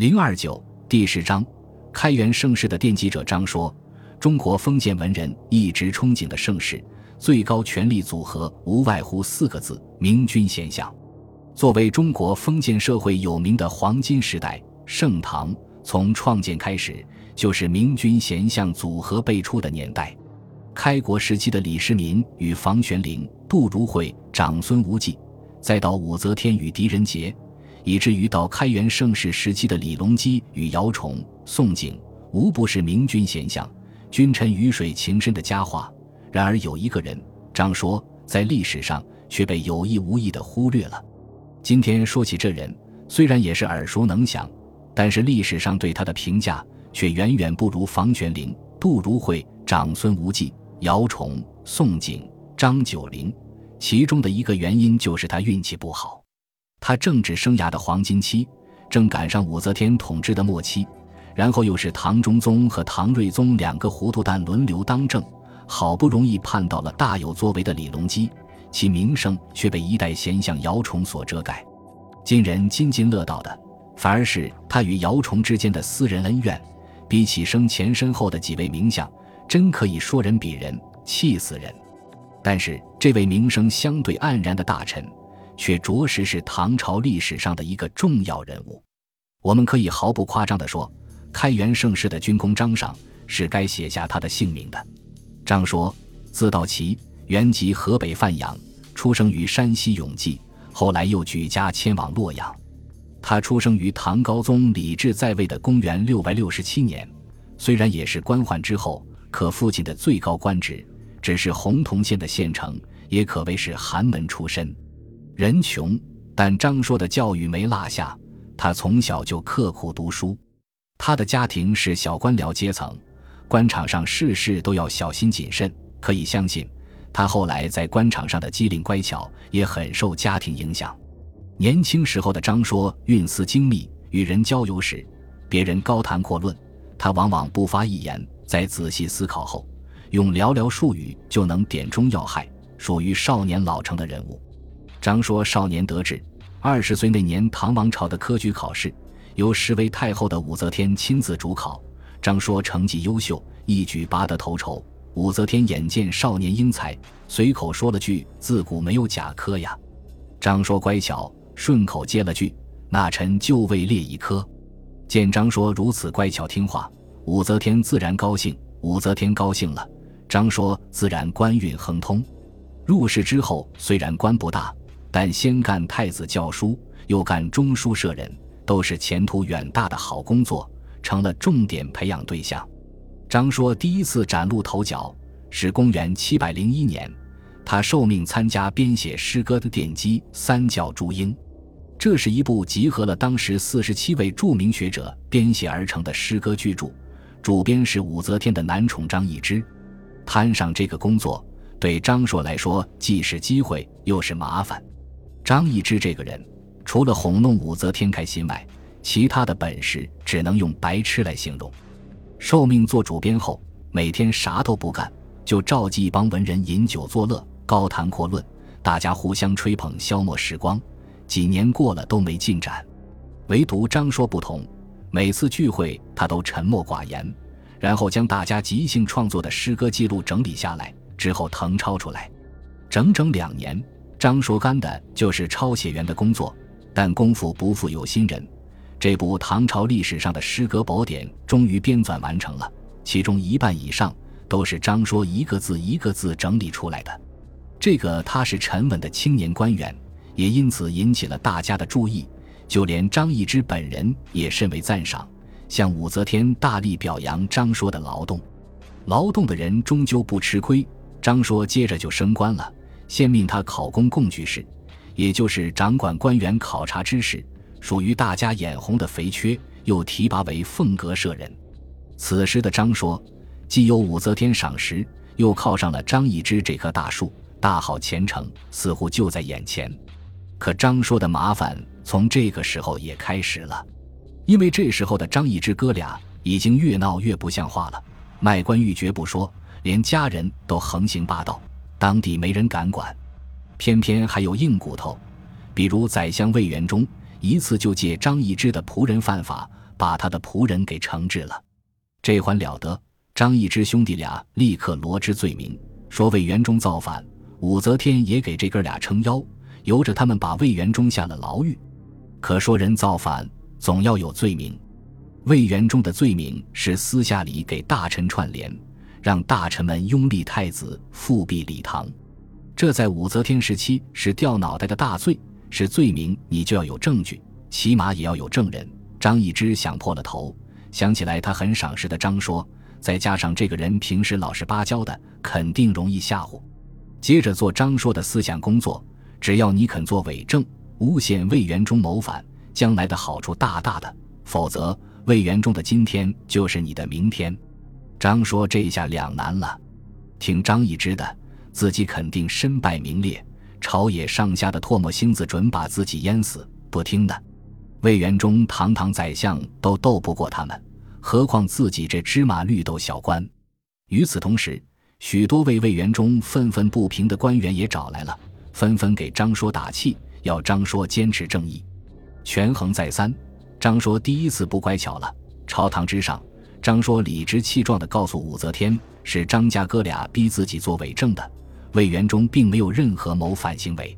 零二九第十章，开元盛世的奠基者张说，中国封建文人一直憧憬的盛世，最高权力组合无外乎四个字：明君贤相。作为中国封建社会有名的黄金时代，盛唐从创建开始就是明君贤相组合辈出的年代。开国时期的李世民与房玄龄、杜如晦、长孙无忌，再到武则天与狄仁杰。以至于到开元盛世时期的李隆基与姚崇、宋璟，无不是明君贤相、君臣鱼水情深的佳话。然而有一个人张说，在历史上却被有意无意地忽略了。今天说起这人，虽然也是耳熟能详，但是历史上对他的评价却远远不如房玄龄、杜如晦、长孙无忌、姚崇、宋璟、张九龄。其中的一个原因就是他运气不好。他政治生涯的黄金期，正赶上武则天统治的末期，然后又是唐中宗和唐睿宗两个糊涂蛋轮流当政，好不容易盼到了大有作为的李隆基，其名声却被一代贤相姚崇所遮盖。今人津津乐道的，反而是他与姚崇之间的私人恩怨，比起生前身后的几位名相，真可以说人比人气死人。但是这位名声相对黯然的大臣。却着实是唐朝历史上的一个重要人物。我们可以毫不夸张地说，开元盛世的军功章上是该写下他的姓名的。张说，字道齐，原籍河北范阳，出生于山西永济，后来又举家迁往洛阳。他出生于唐高宗李治在位的公元六百六十七年，虽然也是官宦之后，可父亲的最高官职只是洪洞县的县城，也可谓是寒门出身。人穷，但张说的教育没落下。他从小就刻苦读书。他的家庭是小官僚阶层，官场上事事都要小心谨慎。可以相信，他后来在官场上的机灵乖巧也很受家庭影响。年轻时候的张说运思精密，与人交友时，别人高谈阔论，他往往不发一言，在仔细思考后，用寥寥数语就能点中要害，属于少年老成的人物。张说少年得志，二十岁那年，唐王朝的科举考试由实为太后的武则天亲自主考。张说成绩优秀，一举拔得头筹。武则天眼见少年英才，随口说了句：“自古没有甲科呀。”张说乖巧，顺口接了句：“那臣就位列一科。”见张说如此乖巧听话，武则天自然高兴。武则天高兴了，张说自然官运亨通。入仕之后，虽然官不大。但先干太子教书，又干中书舍人，都是前途远大的好工作，成了重点培养对象。张说第一次崭露头角是公元七百零一年，他受命参加编写诗歌的奠基《三教注英》，这是一部集合了当时四十七位著名学者编写而成的诗歌巨著，主编是武则天的男宠张易之。摊上这个工作，对张硕来说既是机会又是麻烦。张易之这个人，除了哄弄武则天开心外，其他的本事只能用白痴来形容。受命做主编后，每天啥都不干，就召集一帮文人饮酒作乐、高谈阔论，大家互相吹捧，消磨时光。几年过了都没进展，唯独张说不同，每次聚会他都沉默寡言，然后将大家即兴创作的诗歌记录整理下来，之后誊抄出来，整整两年。张说干的就是抄写员的工作，但功夫不负有心人，这部唐朝历史上的诗歌宝典终于编纂完成了，其中一半以上都是张说一个字一个字整理出来的。这个他是沉稳的青年官员，也因此引起了大家的注意，就连张易之本人也甚为赞赏，向武则天大力表扬张说的劳动。劳动的人终究不吃亏，张说接着就升官了。先命他考公共举事，也就是掌管官员考察之事，属于大家眼红的肥缺，又提拔为凤阁舍人。此时的张说，既有武则天赏识，又靠上了张易之这棵大树，大好前程似乎就在眼前。可张说的麻烦从这个时候也开始了，因为这时候的张易之哥俩已经越闹越不像话了，卖官鬻爵不说，连家人都横行霸道。当地没人敢管，偏偏还有硬骨头，比如宰相魏元忠一次就借张易之的仆人犯法，把他的仆人给惩治了。这还了得！张易之兄弟俩立刻罗织罪名，说魏元忠造反，武则天也给这哥俩撑腰，由着他们把魏元忠下了牢狱。可说人造反总要有罪名，魏元忠的罪名是私下里给大臣串联，让大臣们拥立太子，复辟李唐。这在武则天时期是掉脑袋的大罪，是罪名，你就要有证据，起码也要有证人。张易之想破了头，想起来他很赏识的张说，再加上这个人平时老实巴交的，肯定容易吓唬。接着做张说的思想工作，只要你肯做伪证，诬陷魏元忠谋反，将来的好处大大的；否则，魏元忠的今天就是你的明天。张说这下两难了，听张易之的。自己肯定身败名裂，朝野上下的唾沫星子准把自己淹死。不听的，魏元忠堂堂宰相都斗不过他们，何况自己这芝麻绿豆小官？与此同时，许多为魏元忠愤愤不平的官员也找来了，纷纷给张说打气，要张说坚持正义。权衡再三，张说第一次不乖巧了。朝堂之上，张说理直气壮地告诉武则天，是张家哥俩逼自己做伪证的。魏元忠并没有任何谋反行为，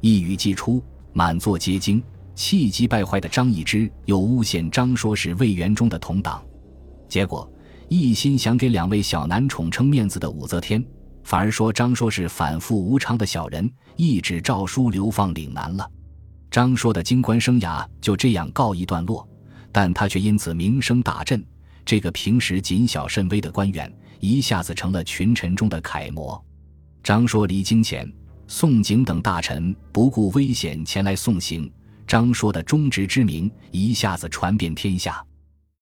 一语既出，满座皆惊。气急败坏的张易之又诬陷张说是魏元忠的同党，结果一心想给两位小男宠撑面子的武则天，反而说张说是反复无常的小人，一纸诏书流放岭南了。张说的京官生涯就这样告一段落，但他却因此名声大振。这个平时谨小慎微的官员，一下子成了群臣中的楷模。张说离京前，宋璟等大臣不顾危险前来送行。张说的忠直之名一下子传遍天下。